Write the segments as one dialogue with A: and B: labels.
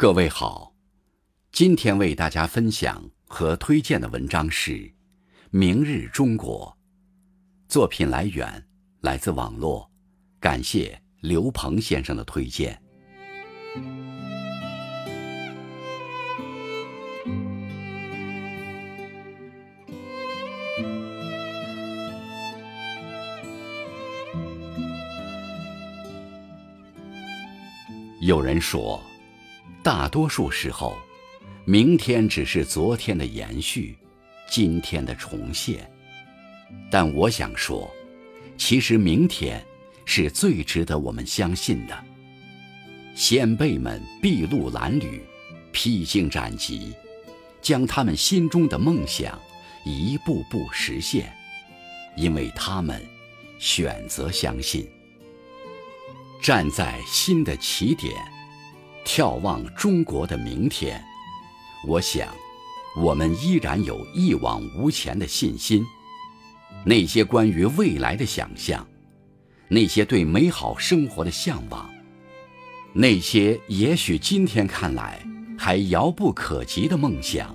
A: 各位好，今天为大家分享和推荐的文章是《明日中国》，作品来源来自网络，感谢刘鹏先生的推荐。有人说。大多数时候，明天只是昨天的延续，今天的重现。但我想说，其实明天是最值得我们相信的。先辈们筚路蓝缕，披荆斩棘，将他们心中的梦想一步步实现，因为他们选择相信。站在新的起点。眺望中国的明天，我想，我们依然有一往无前的信心。那些关于未来的想象，那些对美好生活的向往，那些也许今天看来还遥不可及的梦想，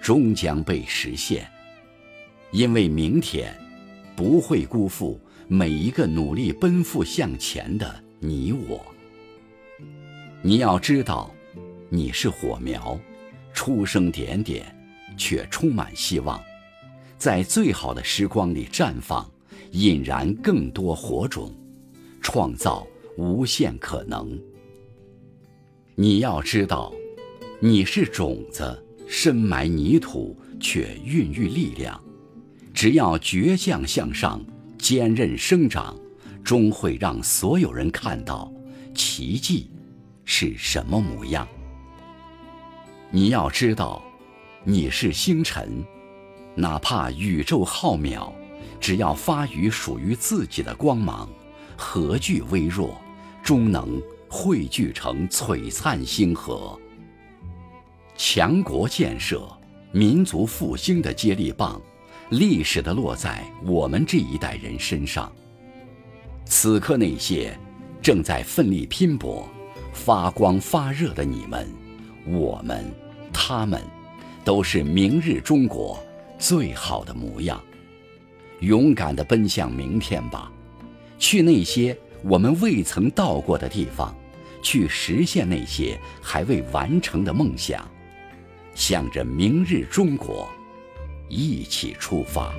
A: 终将被实现。因为明天，不会辜负每一个努力奔赴向前的你我。你要知道，你是火苗，出生点点，却充满希望，在最好的时光里绽放，引燃更多火种，创造无限可能。你要知道，你是种子，深埋泥土，却孕育力量。只要倔强向上，坚韧生长，终会让所有人看到奇迹。是什么模样？你要知道，你是星辰，哪怕宇宙浩渺，只要发于属于自己的光芒，何惧微弱，终能汇聚成璀璨星河。强国建设、民族复兴的接力棒，历史的落在我们这一代人身上。此刻，那些正在奋力拼搏。发光发热的你们，我们，他们，都是明日中国最好的模样。勇敢地奔向明天吧，去那些我们未曾到过的地方，去实现那些还未完成的梦想，向着明日中国一起出发。